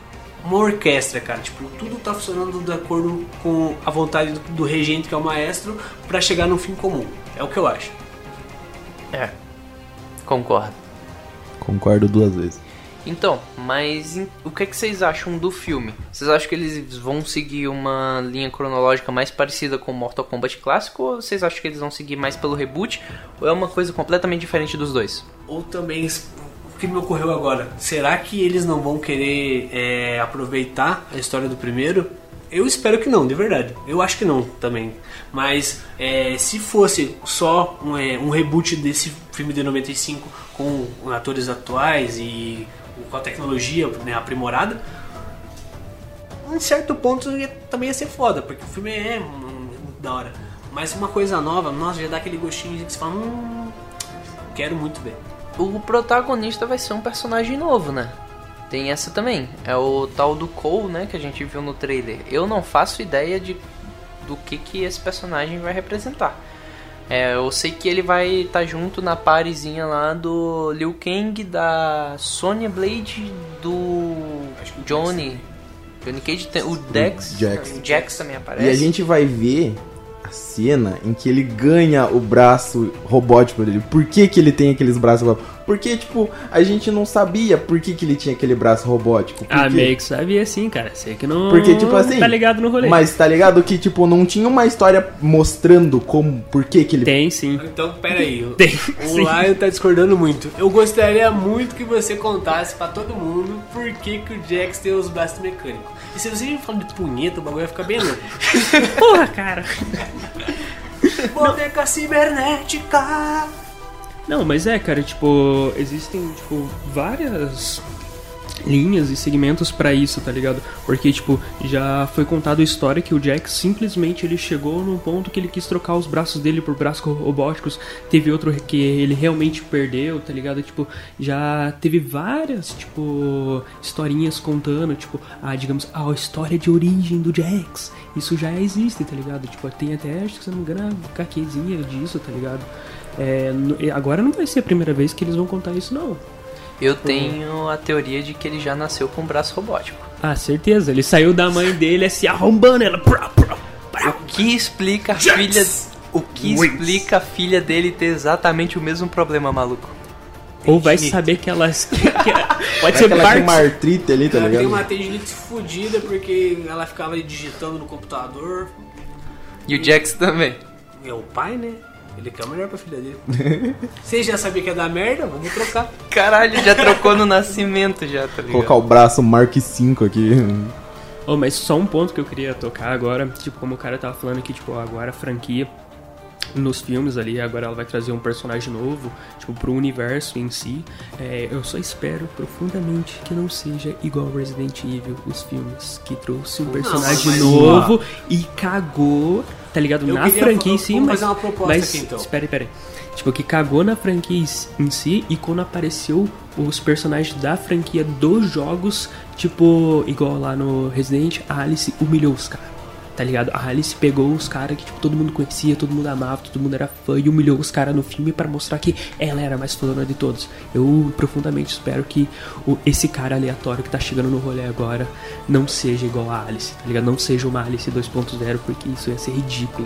uma orquestra, cara. Tipo, tudo tá funcionando de acordo com a vontade do, do regente, que é o maestro, pra chegar num fim comum. É o que eu acho. É. Concordo. Concordo duas vezes. Então, mas o que, é que vocês acham do filme? Vocês acham que eles vão seguir uma linha cronológica mais parecida com o Mortal Kombat clássico? Ou vocês acham que eles vão seguir mais pelo reboot? Ou é uma coisa completamente diferente dos dois? Ou também, o que me ocorreu agora? Será que eles não vão querer é, aproveitar a história do primeiro Eu espero que não, de verdade. Eu acho que não também. Mas é, se fosse só um, é, um reboot desse filme de 95 com atores atuais e com a tecnologia né, aprimorada, em certo ponto ia, também ia ser foda, porque o filme é hum, da hora. Mas uma coisa nova, nossa, já dá aquele gostinho que você fala, hum, quero muito ver. O protagonista vai ser um personagem novo, né? Tem essa também. É o tal do Cole, né? Que a gente viu no trailer. Eu não faço ideia de do que, que esse personagem vai representar. É, eu sei que ele vai estar tá junto na parezinha lá do Liu Kang, da Sonya Blade, do Johnny. Johnny Cage, tem, o Dex, Jax. o Jax também aparece. E a gente vai ver a cena em que ele ganha o braço robótico dele. Por que, que ele tem aqueles braços robóticos? Porque, tipo, a gente não sabia por que, que ele tinha aquele braço robótico. Por Ah, quê? meio que sabia sim, cara. Sei que não. Porque, tipo assim. Tá ligado no rolê. Mas tá ligado que, tipo, não tinha uma história mostrando como, por que que ele. Tem sim. Então, peraí. o- Tem, O sim. Lion tá discordando muito. Eu gostaria muito que você contasse pra todo mundo por que, que o Jax tem os braços mecânicos. E se você falar de punheta, o bagulho vai ficar bem louco. Porra, cara. Boneca cibernética! Não, mas é, cara, tipo, existem, tipo, várias linhas e segmentos pra isso, tá ligado? Porque, tipo, já foi contado a história que o Jack simplesmente ele chegou num ponto que ele quis trocar os braços dele por braços robóticos. Teve outro que ele realmente perdeu, tá ligado? Tipo, já teve várias, tipo, historinhas contando, tipo, a, digamos, a história de origem do Jax. Isso já existe, tá ligado? Tipo, tem até, acho que se não me engano, caquezinha disso, tá ligado? É, e agora não vai ser a primeira vez que eles vão contar isso, não. Eu tenho a teoria de que ele já nasceu com um braço robótico. Ah, certeza. Ele saiu da mãe dele se arrombando ela. O que explica a filha. O que explica a filha dele ter exatamente o mesmo problema, maluco? Ou vai saber que elas. que- que- pode É ser que ela tinha uma parte. artrite ali, tá ela tem ligado? uma tendinite fodida porque ela ficava digitando no computador. E o Jax também. É o pai, né? Ele quer o melhor pra filha dele. Você já sabia que ia dar merda? Vamos trocar. Caralho, já trocou no nascimento já, tá ligado? Colocar o braço Mark V aqui. Oh, mas só um ponto que eu queria tocar agora. Tipo, como o cara tava falando que, tipo, agora a franquia. Nos filmes ali, agora ela vai trazer um personagem novo, tipo, pro universo em si. É, eu só espero profundamente que não seja igual Resident Evil, os filmes, que trouxe um personagem mas- novo e cagou, tá ligado? Eu na franquia em si, mas. fazer uma mas, aqui, então. Espera, espera aí. Tipo, que cagou na franquia em si e quando apareceu os personagens da franquia dos jogos, tipo, igual lá no Resident, a Alice humilhou os caras. Tá ligado? A Alice pegou os caras que tipo, todo mundo conhecia, todo mundo amava, todo mundo era fã e humilhou os caras no filme pra mostrar que ela era mais fodona de todos. Eu profundamente espero que o- esse cara aleatório que tá chegando no rolê agora não seja igual a Alice, tá ligado? Não seja uma Alice 2.0, porque isso ia ser ridículo.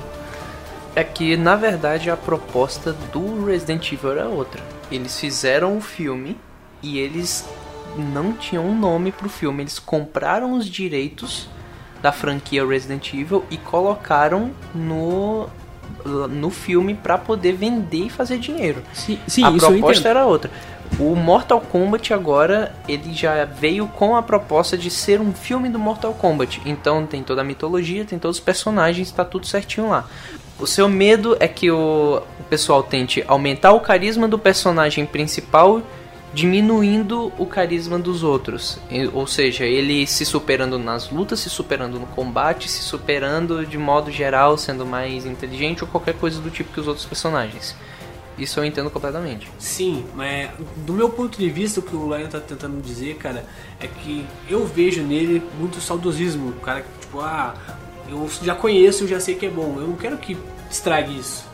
É que, na verdade, a proposta do Resident Evil era outra. Eles fizeram o filme e eles não tinham um nome pro filme. Eles compraram os direitos da franquia Resident Evil e colocaram no, no filme pra poder vender e fazer dinheiro. Sim, sim a proposta era outra. O Mortal Kombat agora ele já veio com a proposta de ser um filme do Mortal Kombat. Então tem toda a mitologia, tem todos os personagens, tá tudo certinho lá. O seu medo é que o, o pessoal tente aumentar o carisma do personagem principal, diminuindo o carisma dos outros. Ou seja, ele se superando nas lutas, se superando no combate, se superando de modo geral, sendo mais inteligente ou qualquer coisa do tipo que os outros personagens. Isso eu entendo completamente. Sim, mas do meu ponto de vista, o que o Lion tá tentando dizer, cara, é que eu vejo nele muito saudosismo. O cara que, tipo, ah, eu já conheço, eu já sei que é bom. Eu não quero que estrague isso.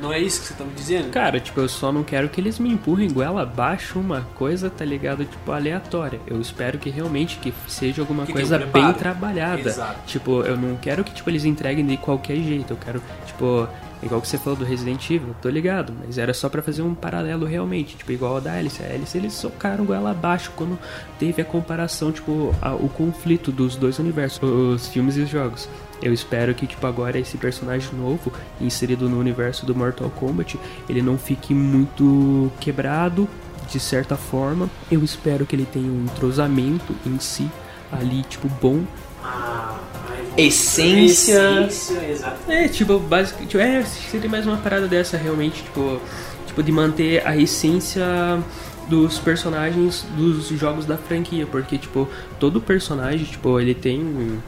Não é isso que você tá me dizendo? Cara, tipo, eu só não quero que eles me empurrem goela abaixo uma coisa, tá ligado? Tipo, aleatória. Eu espero que realmente que seja alguma Que coisa um bem trabalhada. Exato. Tipo, eu não quero que tipo, eles entreguem de qualquer jeito. Eu quero, tipo, igual que você falou do Resident Evil, tô ligado, mas era só pra fazer um paralelo realmente. Tipo, igual a da Alice. A Alice eles socaram goela abaixo quando teve a comparação, tipo, a- o conflito dos dois universos, os filmes e os jogos. Eu espero que, tipo, agora esse personagem novo, inserido no universo do Mortal Kombat, ele não fique muito quebrado, de certa forma. Eu espero que ele tenha um entrosamento em si, ali, tipo, bom. A, a Essência. Essência, exato. É, tipo, básico, tipo, é, seria mais uma parada dessa realmente, tipo, tipo de manter a essência dos personagens dos jogos da franquia, porque tipo, todo personagem, tipo, ele tem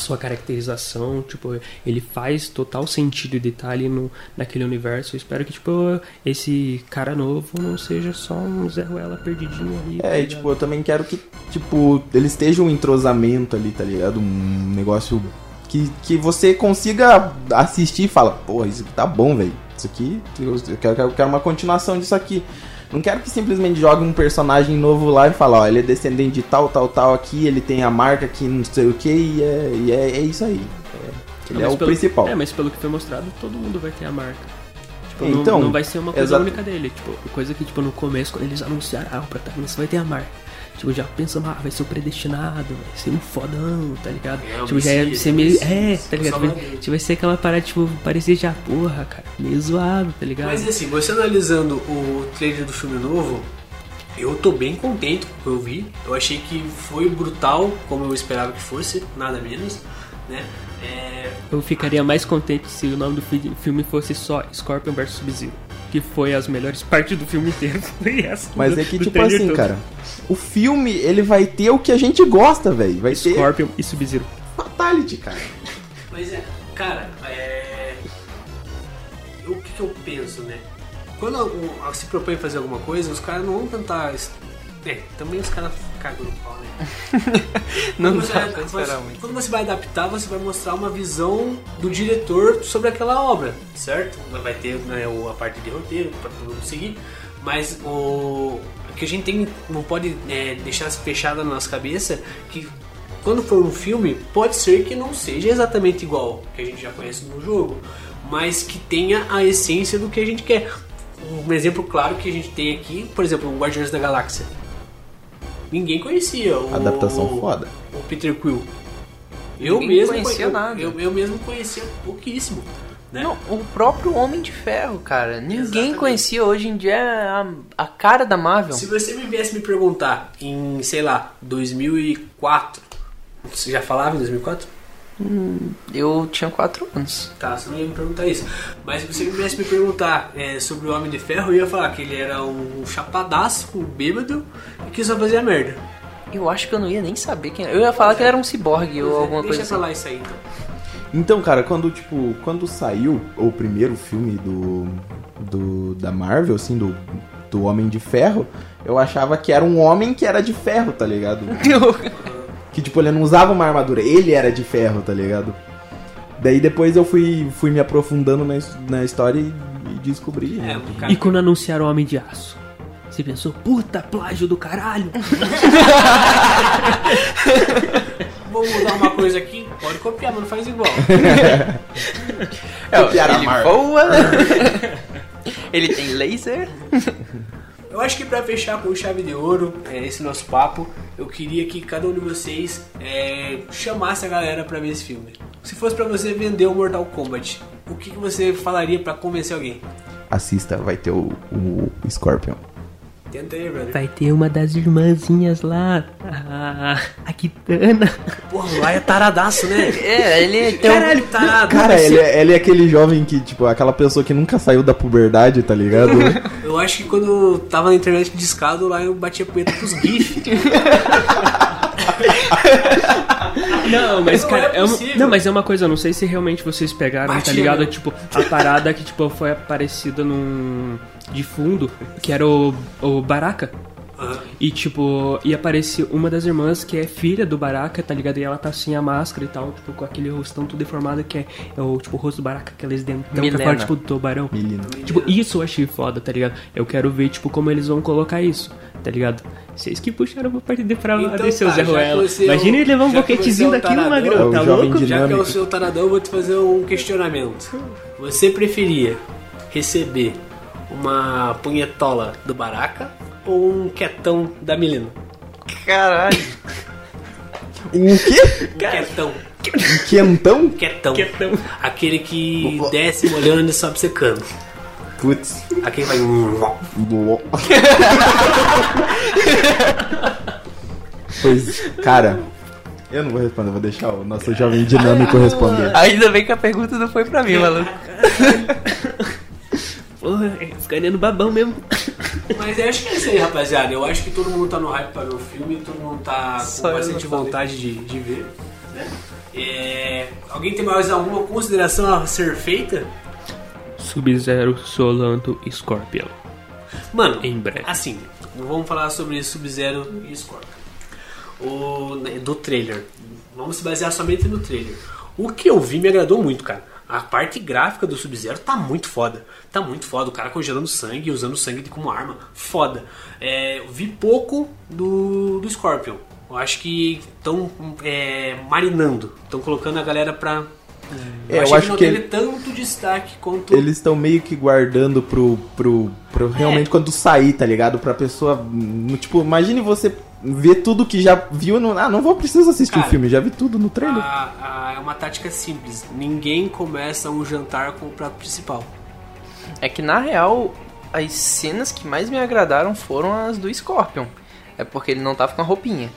sua caracterização, tipo, ele faz total sentido e detalhe no naquele universo. Eu espero que tipo esse cara novo não seja só um Zé Ruela perdidinho ali. tá É, e ligado? tipo, eu também quero que, tipo, eles estejam um entrosamento ali, tá ligado? Um negócio que, que você consiga assistir e fala, porra, isso aqui tá bom, velho. Isso aqui, eu quero, eu quero uma continuação disso aqui. Não quero que simplesmente jogue um personagem novo lá e fale, ó, ele é descendente de tal, tal, tal aqui, ele tem a marca aqui, não sei o que, e é, e é, é isso aí. É, ele Não, é o principal. É, mas pelo que foi mostrado, todo mundo vai ter a marca. Tipo, Então, não, não vai ser uma coisa exato. única dele. Tipo, coisa que, tipo, no começo, quando eles anunciaram, ah, o protagonista vai ter a marca. Tipo, já pensamos, ah, vai ser o predestinado, vai ser um fodão, tá ligado? É, tipo, já ia ser meio. É, tá ligado? Salvador. tipo, vai ser aquela parada, tipo, parecia já, porra, cara, meio zoado, tá ligado? Mas assim, você analisando o trailer do filme novo, eu tô bem contente com o que eu vi. Eu achei que foi brutal, como eu esperava que fosse, nada menos, né? É, Eu ficaria mais contente se o nome do fi- filme fosse só Scorpion vs Sub-Zero. Que foi as melhores partes do filme inteiro. Mas do- é que, tipo assim, todo. cara, o filme, ele vai ter o que a gente gosta, velho. Vai ter Scorpion e Sub-Zero. Fatality, cara. Mas é, cara, é. O que, que eu penso, né? Quando se propõe fazer alguma coisa, os caras não vão tentar. É, também os caras cagam no pau, né? Não Quando dá pra esperar muito. Quando você vai adaptar, você vai mostrar uma visão do diretor sobre aquela obra, certo? Vai ter né, a parte de roteiro para todo mundo seguir, mas o, o que a gente tem não pode é, deixar fechada na nossa cabeça que quando for um filme, pode ser que não seja exatamente igual que a gente já conhece no jogo, mas que tenha a essência do que a gente quer. Um exemplo claro que a gente tem aqui, por exemplo, o Guardiões da Galáxia. Ninguém conhecia o Adaptação foda. o Peter Quill. Eu Ninguém mesmo conhecia eu, nada. Eu, eu mesmo conhecia pouquíssimo. Né? Não, o próprio Homem de Ferro, cara. Ninguém Exatamente. conhecia hoje em dia a, a cara da Marvel. Se você me viesse me perguntar em, sei lá, 2004, você já falava em 2004? Eu tinha 4 anos. Tá, você não ia me perguntar isso. Mas se você me viesse me perguntar é, sobre o Homem de Ferro, eu ia falar que ele era um chapadaço, um bêbado e que só fazia merda. Eu acho que eu não ia nem saber quem era. Eu ia falar que ele era um ciborgue ou alguma Deixa coisa pra assim. lá isso aí então. Então, cara, quando, tipo, quando saiu o primeiro filme do, do da Marvel, assim, do, do Homem de Ferro, eu achava que era um homem que era de ferro, tá ligado? que, tipo, ele não usava uma armadura, ele era de ferro, tá ligado? Daí depois eu fui, fui me aprofundando na, na história e, e descobri. É, né? E quando anunciaram o Homem de Aço? Você pensou, puta, plágio do caralho? vou mudar uma coisa aqui, pode copiar, mas não faz igual. Copiaram a ele Marvel. voa. ele tem laser. Eu acho que pra fechar com chave de ouro é, esse nosso papo, eu queria que cada um de vocês é, chamasse a galera pra ver esse filme. Se fosse pra você vender o Mortal Kombat, o que, que você falaria pra convencer alguém? Assista, vai ter o, o Scorpion. Tenta aí, brother. Vai ter uma das irmãzinhas lá, a, a Kitana. Porra, lá é taradaço, né? É, ele tem um... Caralho, tarado. Cara, ele é, ele é aquele jovem que, tipo, aquela pessoa que nunca saiu da puberdade, tá ligado? Eu acho que quando eu tava na internet discado, lá eu batia punheta pros GIF. Não, mas Não cara, é é uma, não, mas é uma coisa, eu não sei se realmente vocês pegaram, Batia tá ligado? Tipo, a parada que tipo foi aparecida num de fundo, que era o, o Baraka. Aham. E tipo, e aparece uma das irmãs que é filha do Baraka, tá ligado? E ela tá sem a máscara e tal, tipo, com aquele rostão tudo deformado que é, é o tipo o rosto do Baraka, aqueles dentão pra Milena. fora, tipo, do tubarão. Menino. Tipo, isso eu achei foda, tá ligado? Eu quero ver, tipo, como eles vão colocar isso, tá ligado? Vocês que puxaram pra parte de pra lá Então desse seu tá, Zé que Ruela. é o- Imagina ele levar um que boquetezinho é o daqui no magrão, é tá o jovem louco? Já que é o seu taradão, eu vou te fazer um questionamento. Você preferia receber uma punhetola do Baraka ou um quietão da Milena? Caralho. Um quê? Um quietão. Um quentão? Quietão. Quietão. Aquele que desce molhando e sobe secando. Putz. Aquele vai. Pois, cara, Eu não vou responder, vou deixar o nosso jovem dinâmico responder. Ainda bem que a pergunta não foi pra mim, maluco. Porra, é ficaria no babão mesmo. Mas eu acho que é isso aí, rapaziada. Eu acho que todo mundo tá no hype para ver o filme, todo mundo tá Só com bastante vontade de, de ver. né? É, alguém tem mais alguma consideração a ser feita? Sub-Zero, Solanto e Scorpion. Mano, Em breve. assim, vamos falar sobre Sub-Zero e Scorpion. O, né, do trailer. Vamos se basear somente no trailer. O que eu vi me agradou muito, cara. A parte gráfica do Sub-Zero tá muito foda. Tá muito foda. O cara congelando sangue e usando sangue como arma. Foda. É, eu vi pouco do, do Scorpion. Eu acho que estão marinando. Estão colocando a galera pra. É, eu achei acho que não que ele- tanto destaque quanto. Eles estão meio que guardando pro, pro, pro realmente quando sair, tá ligado? Pra pessoa. Tipo, imagine você ver tudo que já viu no. Ah, não vou preciso assistir Cara, o filme, já vi tudo no trailer. A- a- é uma tática simples. Ninguém começa um jantar com o prato principal. É que na real, as cenas que mais me agradaram foram as do Scorpion. É porque ele não tava com a roupinha.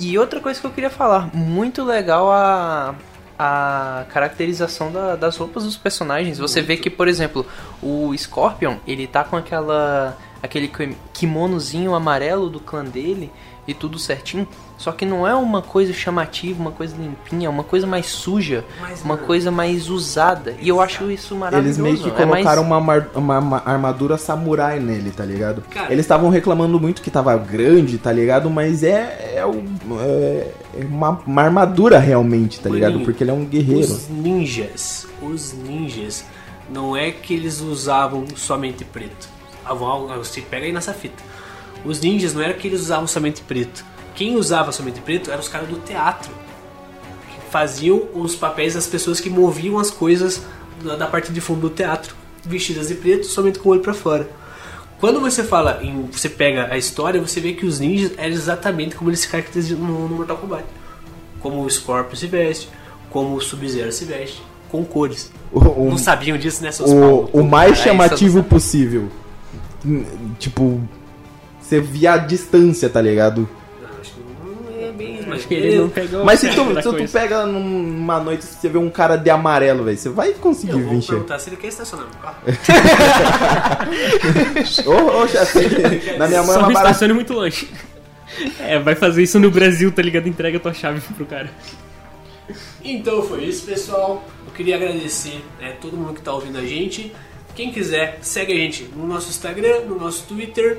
E outra coisa que eu queria falar, muito legal a, a caracterização da- das roupas dos personagens. Você vê que, por exemplo, o Scorpion, ele tá com aquela aquele ki- kimonozinho amarelo do clã dele e tudo certinho. Só que não é uma coisa chamativa, uma coisa limpinha, é uma coisa mais suja, Mas, uma mano, coisa mais usada. E eu acho isso maravilhoso. Eles meio que é mais- colocaram uma, mar- uma- uma armadura samurai nele, tá ligado? Cara- Eles estavam reclamando muito que tava grande, tá ligado? Mas é, é, o- é- é uma, uma armadura realmente, tá ligado? Porque ele é um guerreiro. Os ninjas, os ninjas, não é que eles usavam somente preto. Você pega aí nessa fita. Os ninjas não era que eles usavam somente preto. Quem usava somente preto eram os caras do teatro. Que faziam os papéis das pessoas que moviam as coisas da, parte de fundo do teatro. Vestidas de preto, somente com o olho pra fora. Quando você fala em. Você pega a história, você vê que os ninjas eram exatamente como eles se caracterizam no, no Mortal Kombat. Como o Scorpion se veste, como o Sub-Zero se veste, com cores. O, Não sabiam disso, né, seus o, o mais Cara, chamativo possível. Tipo, você via a distância, tá ligado? Acho que não é bem isso, mas Acho que ele não pegou Mas se tu, se tu coisa. pega numa noite e você vê um cara de amarelo, velho, você vai conseguir Eu vou vencer. perguntar se ele quer estacionar no carro. Ô, ô, chefe, na minha mão é Só uma não barata. estacione muito longe. É, vai fazer isso no Brasil, tá ligado? Entrega tua chave pro cara. Então foi isso, pessoal. Eu queria agradecer né, todo mundo que está ouvindo a gente. Quem quiser, segue a gente no nosso Instagram, no nosso Twitter.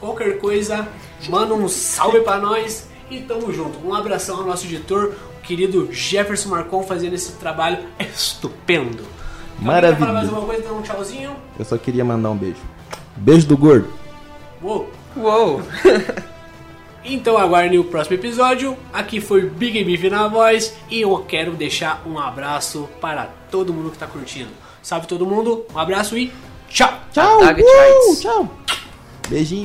Qualquer coisa, manda um salve para nós e tamo junto. Um abração ao nosso editor, o querido Jefferson Marcon, fazendo esse trabalho estupendo. Alguém Maravilha. Quer falar mais alguma coisa? Dar um tchauzinho? Eu só queria mandar um beijo. Beijo do gordo. Uou. Uou! Então aguardem o próximo episódio. Aqui foi Big Beef na voz e eu quero deixar um abraço para todo mundo que está curtindo. Salve todo mundo, um abraço e tchau! Tchau. Uh, tchau. Beijinho.